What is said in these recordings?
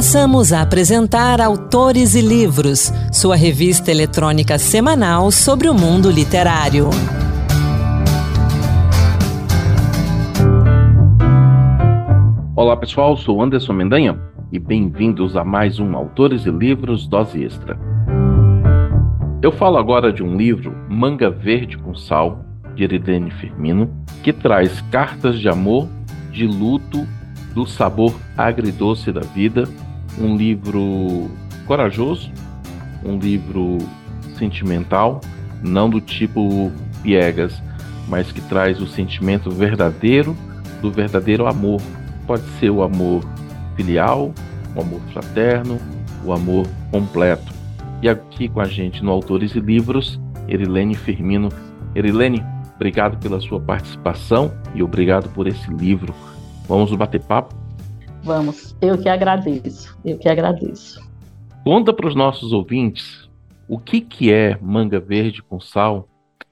Passamos a apresentar Autores e Livros, sua revista eletrônica semanal sobre o mundo literário. Olá pessoal, sou Anderson Mendanha e bem-vindos a mais um Autores e Livros Dose Extra. Eu falo agora de um livro, Manga Verde com Sal, de Eridene Firmino, que traz cartas de amor, de luto, do sabor agridoce da vida, um livro corajoso, um livro sentimental, não do tipo piegas, mas que traz o sentimento verdadeiro do verdadeiro amor. Pode ser o amor filial, o amor fraterno, o amor completo. E aqui com a gente no Autores e Livros, Erilene Firmino. Erilene, obrigado pela sua participação e obrigado por esse livro. Vamos bater papo? Vamos, eu que agradeço, eu que agradeço. Conta para os nossos ouvintes o que, que é Manga Verde com Sal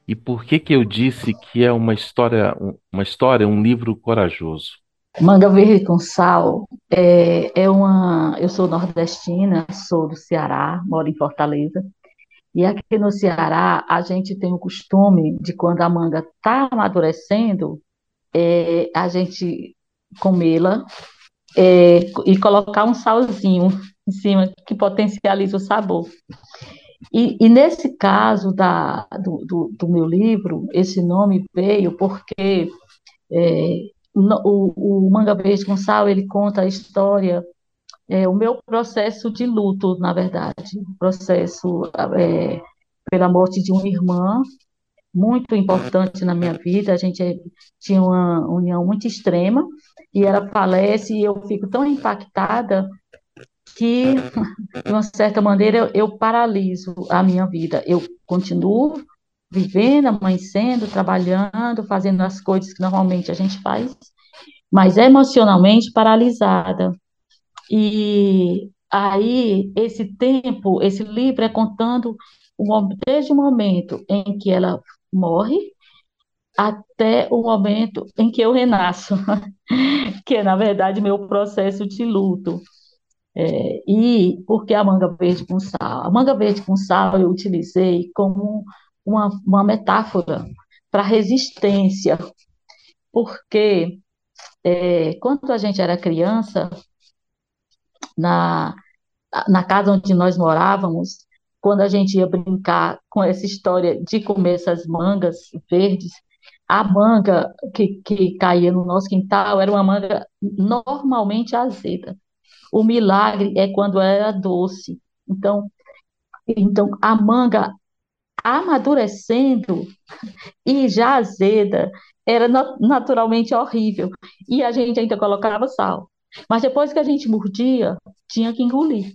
e por que, que eu disse que é uma história, uma história, um livro corajoso. Manga Verde com Sal é, é uma. Eu sou nordestina, sou do Ceará, moro em Fortaleza. E aqui no Ceará, a gente tem o costume de quando a manga está amadurecendo, é, a gente comê-la é, e colocar um salzinho em cima que potencializa o sabor. E, e nesse caso da, do, do, do, meu livro, esse nome veio porque é, o, o Manga Verde com Sal, ele conta a história, é, o meu processo de luto, na verdade, processo é, pela morte de uma irmã, muito importante na minha vida, a gente tinha uma união muito extrema, e ela falece e eu fico tão impactada que, de uma certa maneira, eu, paraliso a minha vida. Eu continuo vivendo, amanhecendo, trabalhando, fazendo as coisas que normalmente a gente faz, mas emocionalmente paralisada. E aí, esse tempo, esse livro é contando desde o momento em que ela morre até o momento em que eu renasço, que é, na verdade, meu processo de luto. É, e porque a manga verde com sal? A manga verde com sal eu utilizei como uma, uma metáfora para resistência, porque é, quando a gente era criança, na, na casa onde nós morávamos, quando a gente ia brincar com essa história de comer essas mangas verdes, a manga que, que caía no nosso quintal era uma manga normalmente azeda. O milagre é quando era doce. Então, então a manga amadurecendo e já azeda era naturalmente horrível. E a gente ainda colocava sal. Mas depois que a gente mordia, tinha que engolir.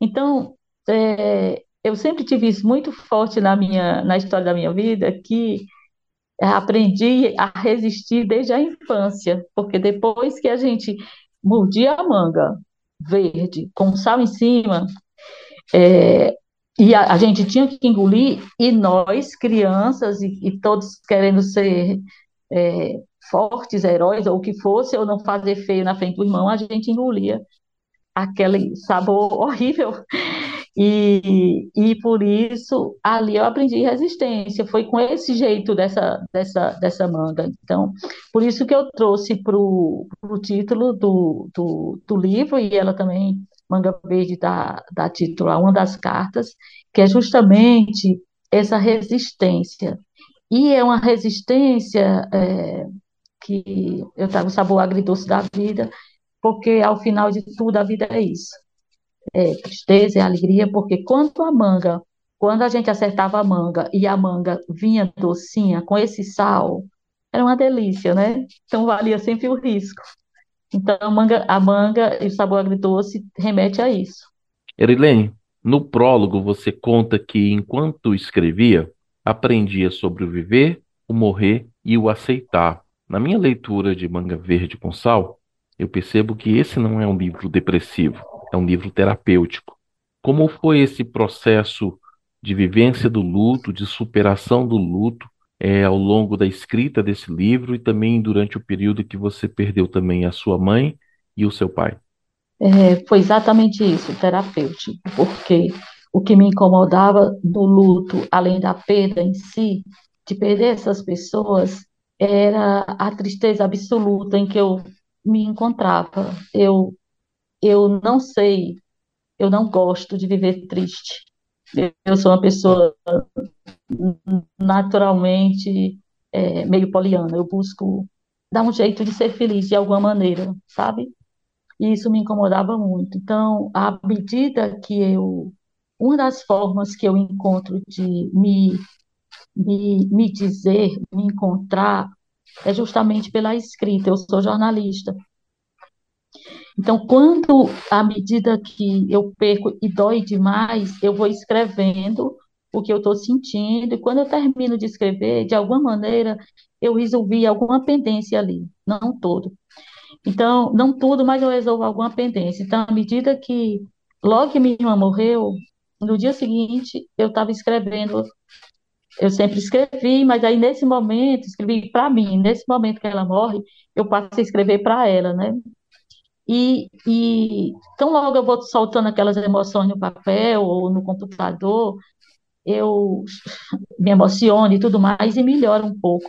Então, é, eu sempre tive isso muito forte na minha na história da minha vida, que aprendi a resistir desde a infância, porque depois que a gente mordia a manga verde com sal em cima, é, e a, a, gente tinha que engolir, e nós, crianças, e, e todos querendo ser é, fortes, heróis, ou o que fosse, ou não fazer feio na frente do irmão, a gente engolia aquele sabor horrível e, e por isso ali eu aprendi resistência, foi com esse jeito dessa, dessa, dessa manga. Então, por isso que eu trouxe para o título do, do, do, livro, e ela também, Manga Verde, dá, dá título a uma das cartas, que é justamente essa resistência. E é uma resistência é, que eu trago o sabor agridoce da vida, porque ao final de tudo a vida é isso é, tristeza e alegria, porque quando a manga, quando a gente acertava a manga e a manga vinha docinha com esse sal, era uma delícia, né? Então valia sempre o risco. Então a manga, a manga e o sabor agridoce remete a isso. Erilene, no prólogo você conta que enquanto escrevia, aprendia sobre o viver, o morrer e o aceitar. Na minha leitura de Manga Verde com Sal, eu percebo que esse não é um livro depressivo é um livro terapêutico. Como foi esse processo de vivência do luto, de superação do luto, é, ao longo da escrita desse livro e também durante o período que você perdeu também a sua mãe e o seu pai? É, foi exatamente isso, terapêutico, porque o que me incomodava do luto, além da perda em si, de perder essas pessoas, era a tristeza absoluta em que eu me encontrava. Eu, eu não sei, eu não gosto de viver triste. Eu sou uma pessoa naturalmente é, meio poliana. Eu busco dar um jeito de ser feliz de alguma maneira, sabe? E isso me incomodava muito. Então, à medida que eu. Uma das formas que eu encontro de me, me, me dizer, me encontrar, é justamente pela escrita. Eu sou jornalista. Então, quando, à medida que eu perco e dói demais, eu vou escrevendo o que eu estou sentindo, e quando eu termino de escrever, de alguma maneira, eu resolvi alguma pendência ali, não todo. Então, não tudo, mas eu resolvo alguma pendência. Então, à medida que, logo que minha irmã morreu, no dia seguinte, eu estava escrevendo, eu sempre escrevi, mas aí nesse momento, escrevi para mim, nesse momento que ela morre, eu passei a escrever para ela, né? E, e tão logo eu vou soltando aquelas emoções no papel ou no computador, eu me emociono e tudo mais e melhora um pouco.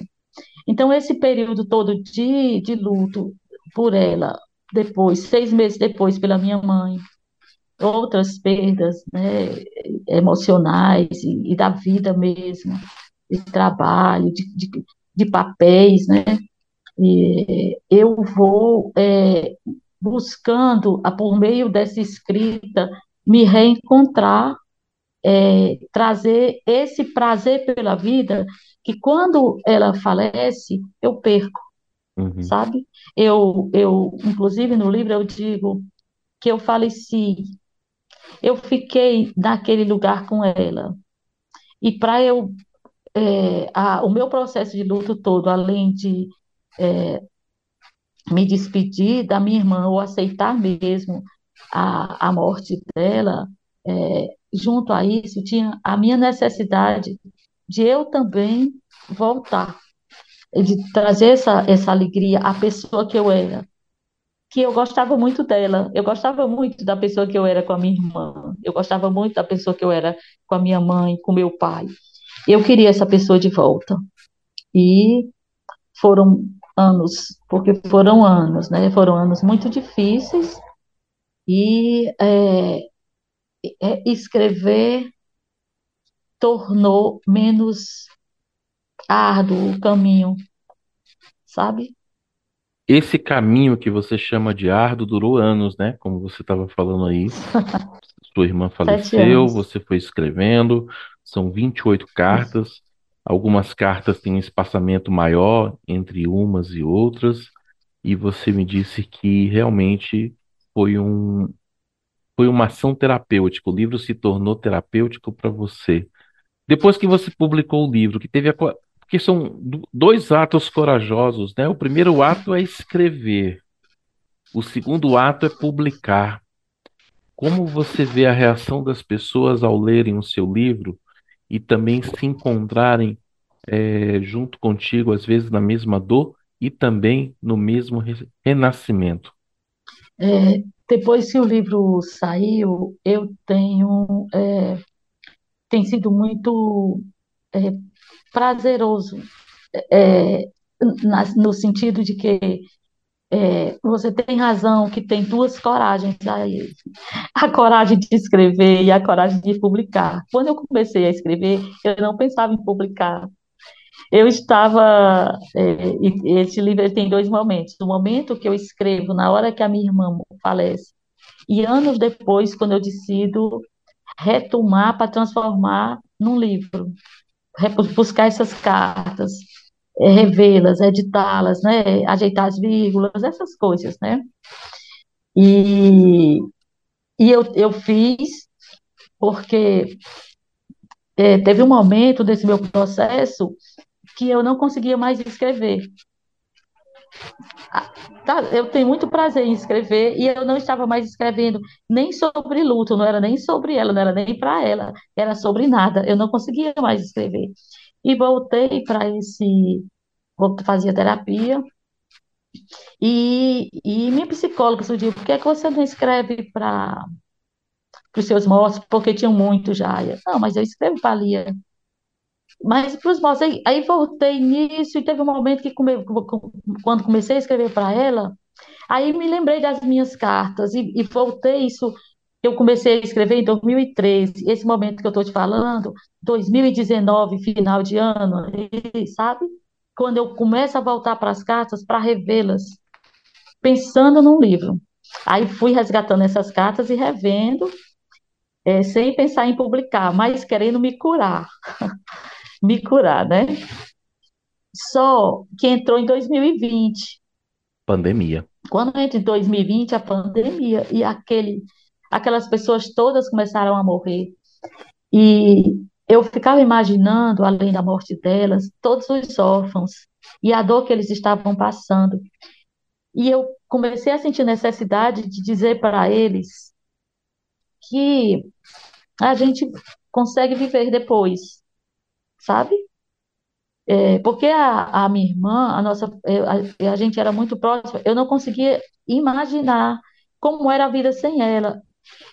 Então, esse período todo de, de luto por ela, depois, seis meses depois, pela minha mãe, outras perdas né, emocionais e, e da vida mesmo, de trabalho, de, de, de papéis, né? E eu vou é, buscando, por meio dessa escrita, me reencontrar é, trazer esse prazer pela vida que quando ela falece, eu perco, uhum. sabe? Eu, eu, inclusive no livro eu digo que eu faleci, eu fiquei naquele lugar com ela. E para eu, é, a, o meu processo de luto todo, além de é, me despedir da minha irmã ou aceitar mesmo a, a morte dela, é, junto a isso, tinha a minha necessidade de eu também voltar, de trazer essa, essa alegria à pessoa que eu era, que eu gostava muito dela, eu gostava muito da pessoa que eu era com a minha irmã, eu gostava muito da pessoa que eu era com a minha mãe, com meu pai. Eu queria essa pessoa de volta. E foram anos, porque foram anos, né? Foram anos muito difíceis e é, é, escrever tornou menos árduo o caminho, sabe? Esse caminho que você chama de árduo durou anos, né? Como você estava falando aí. Sua irmã faleceu, você foi escrevendo, são 28 cartas. Algumas cartas têm um espaçamento maior entre umas e outras, e você me disse que realmente foi um, foi uma ação terapêutica. O livro se tornou terapêutico para você. Depois que você publicou o livro, que teve a porque são dois atos corajosos, né? O primeiro ato é escrever. O segundo ato é publicar. Como você vê a reação das pessoas ao lerem o seu livro e também se encontrarem é, junto contigo, às vezes na mesma dor e também no mesmo renascimento? É, depois que o livro saiu, eu tenho é, tem sido muito é, prazeroso é, na, no sentido de que é, você tem razão que tem duas coragens aí. A coragem de escrever e a coragem de publicar. Quando eu comecei a escrever, eu não pensava em publicar. Eu estava. É, esse livro tem dois momentos. O momento que eu escrevo, na hora que a minha irmã falece, e anos depois, quando eu decido retomar para transformar num livro, buscar essas cartas, é, revê-las, editá-las, né, ajeitar as vírgulas, essas coisas, né? E, e eu, eu fiz porque é, teve um momento desse meu processo que eu não conseguia mais escrever. Tá, eu tenho muito prazer em escrever e eu não estava mais escrevendo nem sobre luto, não era nem sobre ela, não era nem para ela, era sobre nada. Eu não conseguia mais escrever. E voltei para esse, fazia terapia E, e minha psicóloga sugeriu, por que, é que você não escreve para os seus mortos? Porque tinham muito já. Eu, não, mas eu escrevo para a Lia. Mas para os mortos, aí, aí, voltei nisso e teve um momento que, come, quando comecei a escrever para ela, aí me lembrei das minhas cartas e, e voltei isso eu comecei a escrever em 2013, esse momento que eu estou te falando, 2019, final de ano, sabe? Quando eu começo a voltar para as cartas para revê-las, pensando num livro. Aí fui resgatando essas cartas e revendo, é, sem pensar em publicar, mas querendo me curar. me curar, né? Só que entrou em 2020. Pandemia. Quando entra em 2020, a pandemia, e aquele aquelas pessoas todas começaram a morrer. E eu ficava imaginando, além da morte delas, todos os órfãos e a dor que eles estavam passando. E eu comecei a sentir necessidade de dizer para eles que a gente consegue viver depois, sabe? É, porque a, a, minha irmã, a nossa, a, a gente era muito próxima, eu não conseguia imaginar como era a vida sem ela.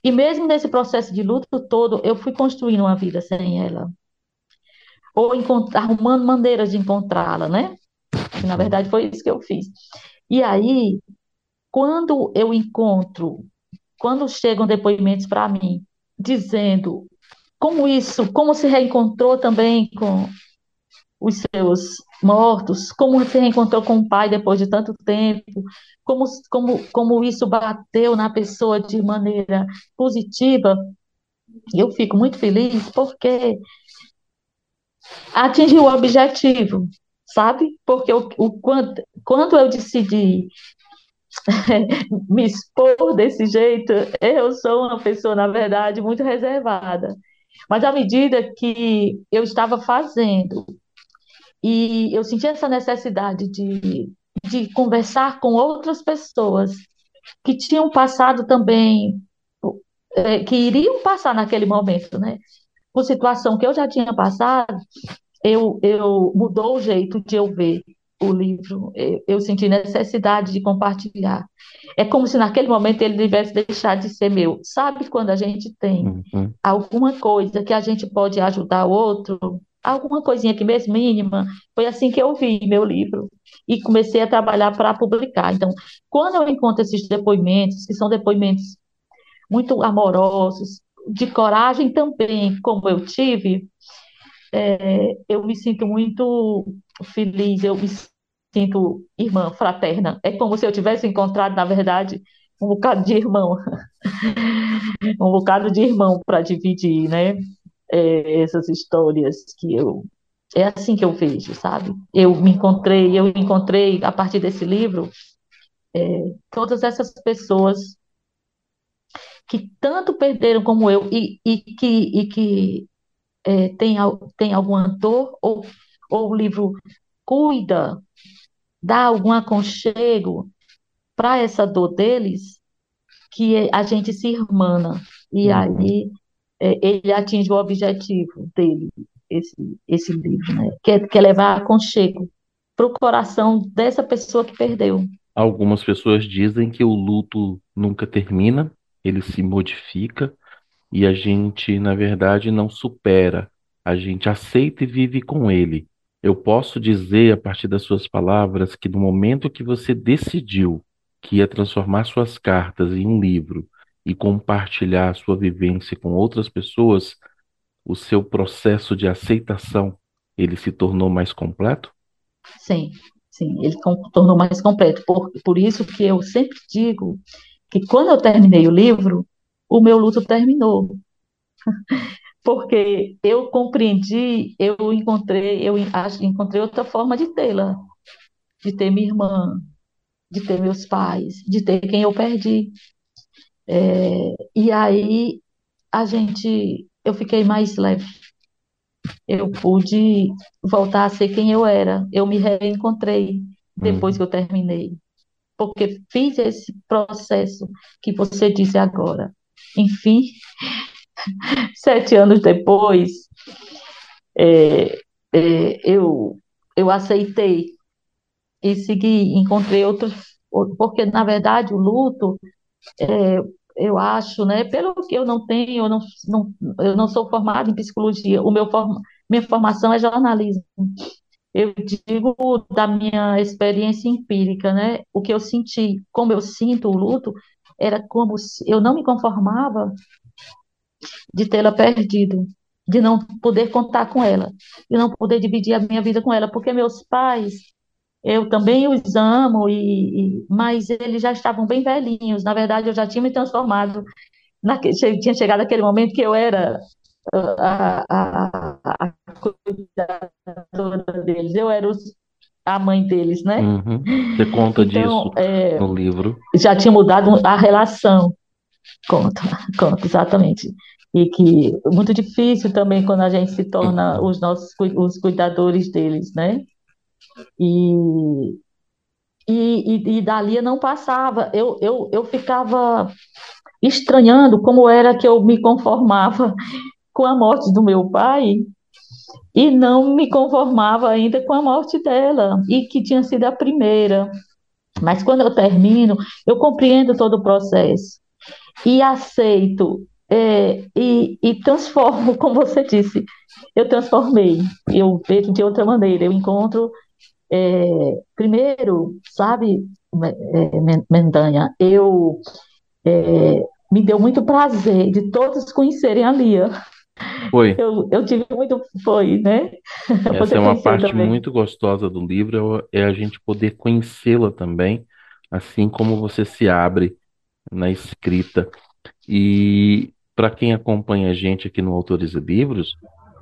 E mesmo nesse processo de luto todo, eu fui construindo uma vida sem ela. Ou arrumando maneiras de encontrá-la, né? Na verdade, foi isso que eu fiz. E aí, quando eu encontro, quando chegam depoimentos para mim, dizendo como isso, como se reencontrou também com os seus mortos, como se reencontrou com o pai depois de tanto tempo, como, como, como isso bateu na pessoa de maneira positiva. Eu fico muito feliz porque atingiu o objetivo, sabe? Porque o, o, quando, quando eu decidi me expor desse jeito, eu sou uma pessoa, na verdade, muito reservada. Mas à medida que eu estava fazendo e eu senti essa necessidade de, de conversar com outras pessoas que tinham passado também, é, que iriam passar naquele momento, né? Por situação que eu já tinha passado, eu, eu mudou o jeito de eu ver o livro, eu, senti necessidade de compartilhar. É como se naquele momento ele tivesse deixado de ser meu. Sabe quando a gente tem uhum. alguma coisa que a gente pode ajudar o outro? alguma coisinha que mesmo mínima. Foi assim que eu vi meu livro e comecei a trabalhar para publicar. Então, quando eu encontro esses depoimentos, que são depoimentos muito amorosos, de coragem também, como eu tive, é, eu me sinto muito feliz, eu me sinto irmã, fraterna. É como se eu tivesse encontrado, na verdade, um bocado de irmão, um bocado de irmão para dividir, né? é, essas histórias que eu é assim que eu vejo, sabe? Eu me encontrei, eu encontrei a partir desse livro é, todas essas pessoas que tanto perderam como eu e, e que, e que é, tem, tem alguma dor ou, ou o livro cuida, dá algum aconchego para essa dor deles, que a gente se irmana. E uhum. aí é, ele atinge o objetivo dele, esse, esse livro, né? que, é, que é levar aconchego para o coração dessa pessoa que perdeu. Algumas pessoas dizem que o luto nunca termina, ele se modifica e a gente, na verdade, não supera, a gente aceita e vive com ele. Eu posso dizer, a partir das suas palavras, que no momento que você decidiu que ia transformar suas cartas em um livro e compartilhar a sua vivência com outras pessoas, o seu processo de aceitação, ele se tornou mais completo? Sim, sim, ele tornou mais completo. Por, por isso que eu sempre digo que quando eu terminei o livro, o meu luto terminou. Porque eu compreendi, eu encontrei, eu encontrei outra forma de tê-la, de ter minha irmã, de ter meus pais, de ter quem eu perdi. É, e aí a gente, eu fiquei mais leve. Eu pude voltar a ser quem eu era. Eu me reencontrei depois uhum. que eu terminei. Porque fiz esse processo que você disse agora. Enfim, sete anos depois, é, é, eu, eu aceitei e segui, encontrei outros, porque na verdade o luto, é, eu acho, né, pelo que eu não tenho, eu não, não, eu não sou formada em psicologia, o meu forma, minha formação é jornalismo. Eu digo da minha experiência empírica, né, o que eu senti, como eu sinto o luto, era como se eu não me conformava de tê-la perdido, de não poder contar com ela, de não poder dividir a minha vida com ela, porque meus pais, eu também os amo, e, e mas eles já estavam bem velhinhos. Na verdade, eu já tinha me transformado, naquele, tinha chegado aquele momento que eu era a, a, a, cuidadora deles, eu era os, a mãe deles, né? Uhum. Você conta então, disso é, no livro. Já tinha mudado a relação. Conta, conta, exatamente e que é muito difícil também quando a gente se torna os nossos os cuidadores deles, né? E, e, e, dali não passava. Eu, eu, eu ficava estranhando como era que eu me conformava com a morte do meu pai e não me conformava ainda com a morte dela, e que tinha sido a primeira. Mas quando eu termino, eu compreendo todo o processo e aceito é, e, e transformo, como você disse, eu transformei, eu vejo de outra maneira, eu encontro, é, primeiro, sabe, é, Mendanha, eu é, me deu muito prazer de todos conhecerem a Lia. Foi. Eu, eu tive muito, foi, né? Essa é uma parte também. muito gostosa do livro, é a gente poder conhecê-la também, assim como você se abre na escrita. E para quem acompanha a gente aqui no Autores e Livros,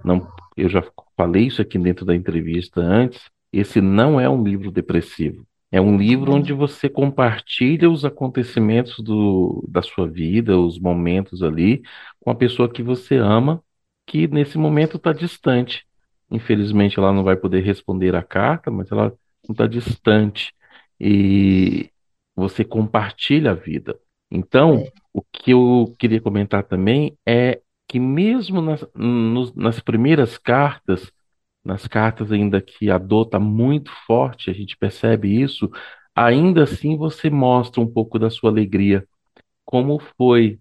não, eu já falei isso aqui dentro da entrevista antes, esse não é um livro depressivo. É um livro onde você compartilha os acontecimentos do, da sua vida, os momentos ali, com a pessoa que você ama, que nesse momento está distante. Infelizmente, ela não vai poder responder a carta, mas ela está distante. E você compartilha a vida. Então, é. o que eu queria comentar também é que mesmo nas, nos- nas primeiras cartas, nas cartas ainda que a dor está muito forte, a gente percebe isso, ainda assim você mostra um pouco da sua alegria. Como foi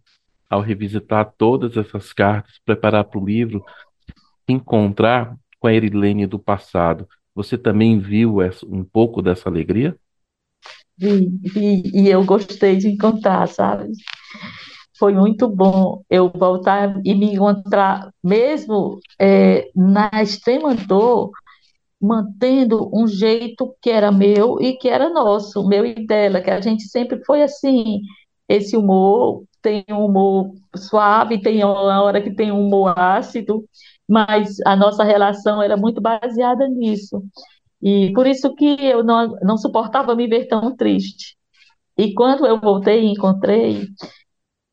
ao revisitar todas essas cartas, preparar para o livro, encontrar com a Erilene do passado? Você também viu essa- um pouco dessa alegria? Vi, vi, e eu gostei de encontrar, sabe? Foi muito bom eu voltar e me encontrar, mesmo é, na extrema dor, mantendo um jeito que era meu e que era nosso, meu e dela, que a gente sempre foi assim, esse humor, tem um humor suave, tem uma hora que tem um humor ácido, mas a nossa relação era muito baseada nisso. E por isso que eu não, não suportava me ver tão triste. E quando eu voltei e encontrei,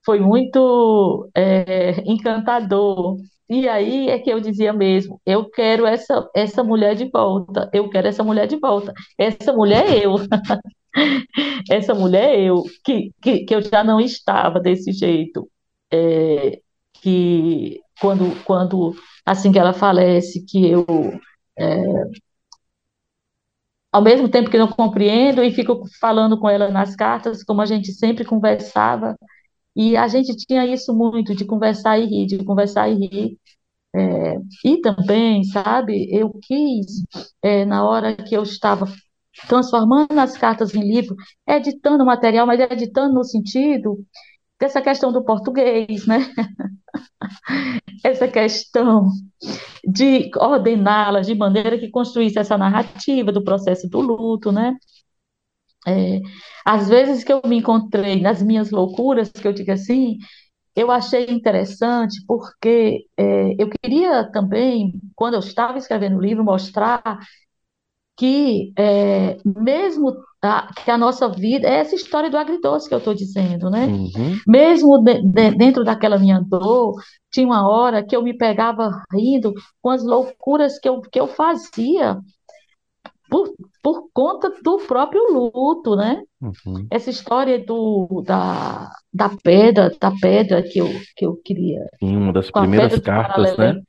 foi muito é, encantador. E aí é que eu dizia mesmo, eu quero essa, essa mulher de volta, eu quero essa mulher de volta. Essa mulher é eu. essa mulher é eu, que, que, que eu já não estava desse jeito. É, que quando, quando, assim que ela falece, que eu é, ao mesmo tempo que não compreendo e fico falando com ela nas cartas, como a gente sempre conversava, e a gente tinha isso muito, de conversar e rir, de conversar e rir. É, e também, sabe, eu quis, é, na hora que eu estava transformando as cartas em livro, editando o material, mas editando no sentido dessa questão do português, né? Essa questão de ordená-las de maneira que construísse essa narrativa do processo do luto, né? É, às vezes que eu me encontrei nas minhas loucuras, que eu digo assim, eu achei interessante porque é, eu queria também, quando eu estava escrevendo o livro, mostrar que é, mesmo a, que a nossa vida é essa história do agridoce que eu estou dizendo, né? Uhum. Mesmo de, de, dentro daquela minha dor, tinha uma hora que eu me pegava rindo com as loucuras que eu, que eu fazia por, por conta do próprio luto, né? Uhum. Essa história do, da, da pedra, da pedra que eu, que eu queria. Sim, uma das primeiras cartas, né?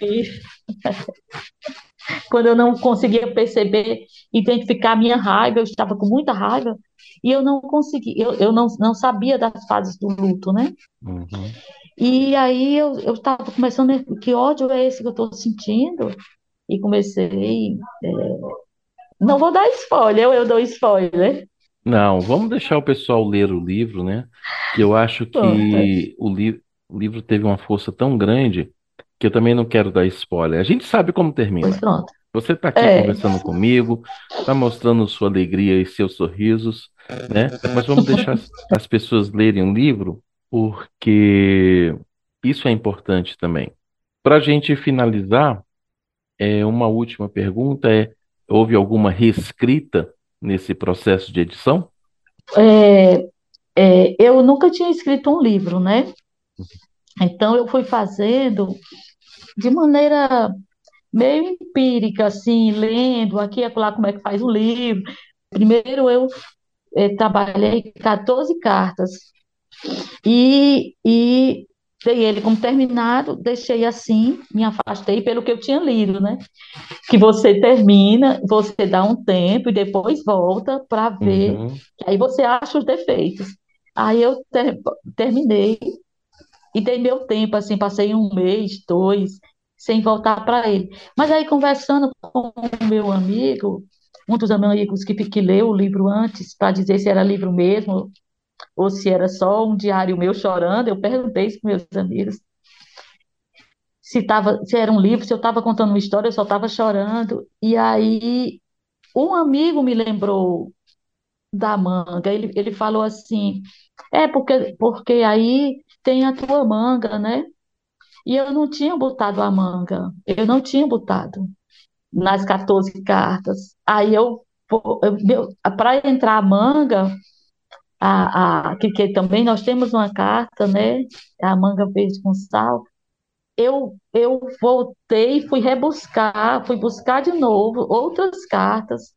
quando eu não conseguia perceber, identificar a minha raiva, eu estava com muita raiva, e eu não conseguia, eu, eu não, não sabia das fases do luto, né? Uhum. E aí eu estava começando, que ódio é esse que eu estou sentindo? E comecei, é, não vou dar spoiler, eu, eu dou spoiler. Não, vamos deixar o pessoal ler o livro, né? Que eu acho que o, li o livro teve uma força tão grande que eu também não quero dar spoiler. A gente sabe como termina. Pois pronto. Você está aqui é. conversando comigo, está mostrando sua alegria e seus sorrisos, né? Mas vamos deixar as pessoas lerem o livro, porque isso é importante também. Para a gente finalizar, é, uma última pergunta é: houve alguma reescrita nesse processo de edição? É, é, eu nunca tinha escrito um livro, né? Então eu fui fazendo de maneira meio empírica, assim, lendo aqui e lá como é que faz um livro. Primeiro eu é, trabalhei 14 cartas e, e dei ele como terminado, deixei assim, me afastei pelo que eu tinha lido, né? Que você termina, você dá um tempo e depois volta para ver, uhum. aí você acha os defeitos. Aí eu ter, terminei e dei meu tempo, assim, passei um mês, dois, sem voltar para ele. Mas aí, conversando com o meu amigo, um dos amigos que, que leu o livro antes, para dizer se era livro mesmo, ou se era só um diário meu chorando, eu perguntei isso para meus amigos. Se, tava, se era um livro, se eu estava contando uma história, eu só estava chorando. E aí, um amigo me lembrou da manga. Ele, ele falou assim: é porque, porque aí tem a tua manga, né? E eu não tinha botado a manga, eu não tinha botado nas 14 cartas. Aí eu, eu para entrar a manga, a, a, que, que também nós temos uma carta, né? A manga verde com sal. Eu, eu voltei, fui rebuscar, fui buscar de novo outras cartas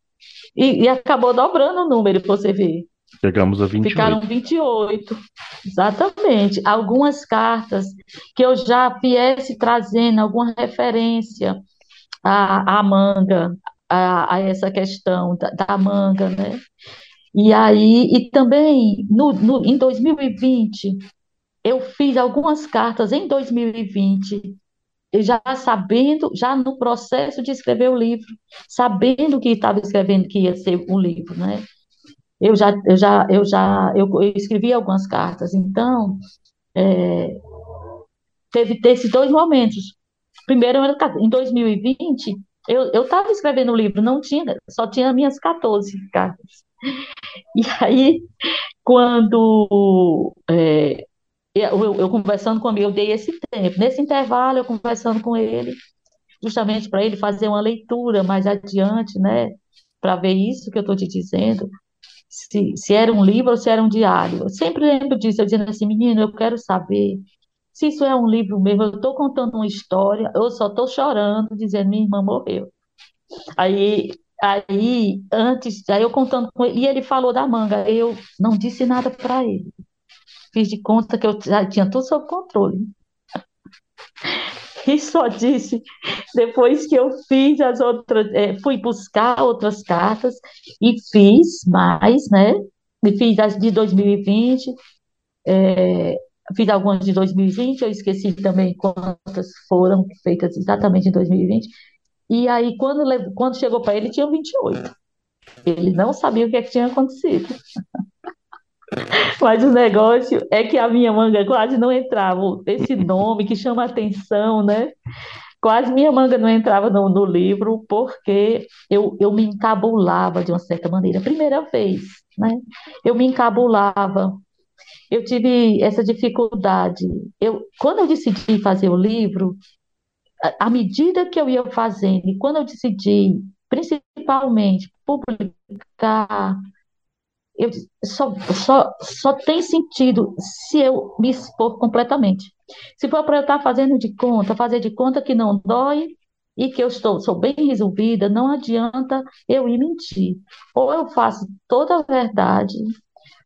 e, e acabou dobrando o número, você vê. Chegamos a 28. Ficaram 28, exatamente. Algumas cartas que eu já viesse trazendo alguma referência à, à manga, a, a, essa questão da, da, manga, né? E aí, e também no, no, em 2020, eu fiz algumas cartas em 2020, já sabendo, já no processo de escrever o livro, sabendo que estava escrevendo que ia ser um livro, né? eu já, eu já, eu já, eu, eu escrevi algumas cartas. Então, é, teve esses dois momentos. Primeiro, em 2020, eu estava escrevendo o livro, não tinha, só tinha minhas 14 cartas. E aí, quando é, eu, eu, conversando com ele, eu dei esse tempo. Nesse intervalo, eu conversando com ele, justamente para ele fazer uma leitura mais adiante, né? Para ver isso que eu estou te dizendo se, se era um livro ou se era um diário. Eu sempre lembro disso, eu dizendo assim, menino, eu quero saber se isso é um livro mesmo, eu estou contando uma história, eu só estou chorando, dizendo, minha irmã morreu. Aí, aí, antes, aí eu contando com ele, e ele falou da manga, eu não disse nada para ele. Fiz de conta que eu já tinha tudo sob controle. E só disse depois que eu fiz as outras, é, fui buscar outras cartas e fiz mais, né? E fiz as de 2020, é, fiz algumas de 2020, eu esqueci também quantas foram feitas exatamente em 2020. E aí, quando, quando chegou para ele, tinha 28. Ele não sabia o que, é que tinha acontecido. Mas o negócio é que a minha manga quase não entrava. Esse nome que chama atenção, né? Quase minha manga não entrava no, no livro porque eu, eu me encabulava de uma certa maneira. Primeira vez, né? Eu me encabulava. Eu tive essa dificuldade. Eu, quando eu decidi fazer o livro, à medida que eu ia fazendo, e quando eu decidi, principalmente, publicar eu só, só, só tem sentido se eu me expor completamente. Se for para eu estar fazendo de conta, fazer de conta que não dói e que eu estou, sou bem resolvida, não adianta eu ir mentir. Ou eu faço toda a verdade,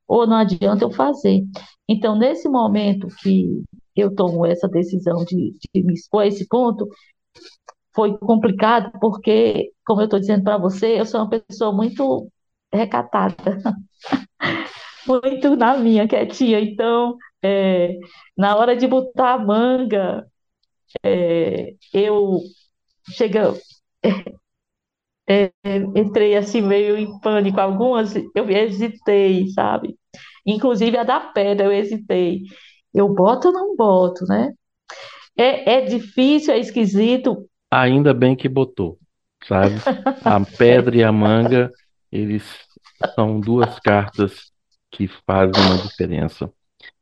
ou não adianta eu fazer. Então, nesse momento que eu tomo essa decisão de, de me expor a esse ponto, foi complicado porque, como eu estou dizendo para você, eu sou uma pessoa muito recatada, muito na minha, quietinha. Então, é, na hora de botar a manga, é, eu chega, é, entrei assim meio em pânico. Algumas eu hesitei, sabe? Inclusive a da pedra eu hesitei. Eu boto ou não boto, né? É, é difícil, é esquisito. Ainda bem que botou, sabe? A pedra e a manga, eles são duas cartas que fazem uma diferença.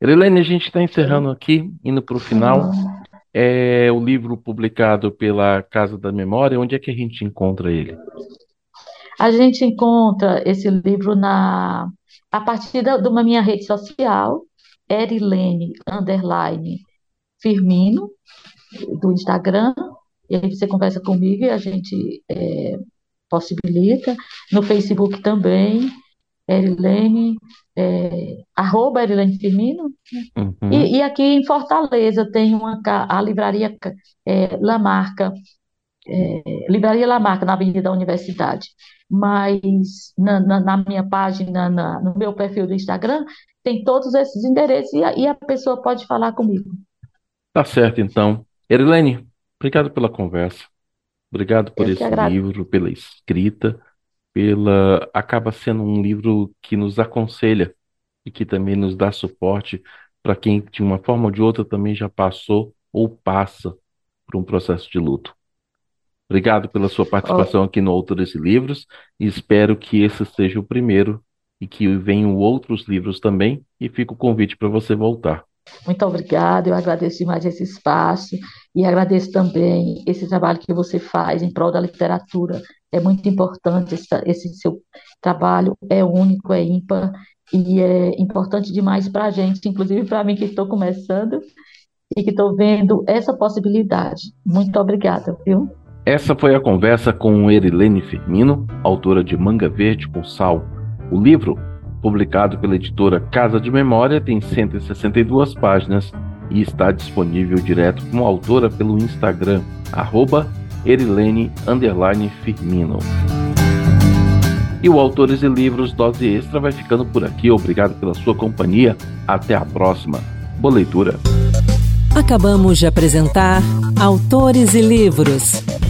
Helene, a gente está encerrando aqui, indo para o final. É o livro publicado pela Casa da Memória. Onde é que a gente encontra ele? A gente encontra esse livro na a partir da, de uma minha rede social, Erilene underline Firmino, do Instagram, e aí você conversa comigo e a gente é, possibilita. No Facebook também, Erilene, é, arroba Erilene Firmino. Uhum. E, e, aqui em Fortaleza tem uma, a livraria é, Lamarca, é, Livraria Lamarca, na Avenida da Universidade. Mas na, na, na minha página, na, no meu perfil do Instagram, tem todos esses endereços e a, e a pessoa pode falar comigo. Tá certo, então. Erilene, obrigado pela conversa. Obrigado por esse livro, pela escrita, pela acaba sendo um livro que nos aconselha e que também nos dá suporte para quem de uma forma ou de outra também já passou ou passa por um processo de luto. Obrigado pela sua participação aqui no Autores e Livros e espero que esse seja o primeiro e que venham outros livros também e fica o convite para você voltar. Muito obrigada, eu agradeço demais esse espaço e agradeço também esse trabalho que você faz em prol da literatura. É muito importante esse, esse seu trabalho, é único, é ímpar e é importante demais para a gente, inclusive para mim que estou começando e que estou vendo essa possibilidade. Muito obrigada, viu? Essa foi a conversa com Erilene Firmino, autora de Manga Verde com Sal. O livro publicado pela editora Casa de Memória, tem 162 páginas e está disponível direto como autora pelo Instagram, arroba Firmino. E o Autores e Livros Dose Extra vai ficando por aqui. Obrigado pela sua companhia. Até a próxima. Boa leitura. Acabamos de apresentar Autores e Livros,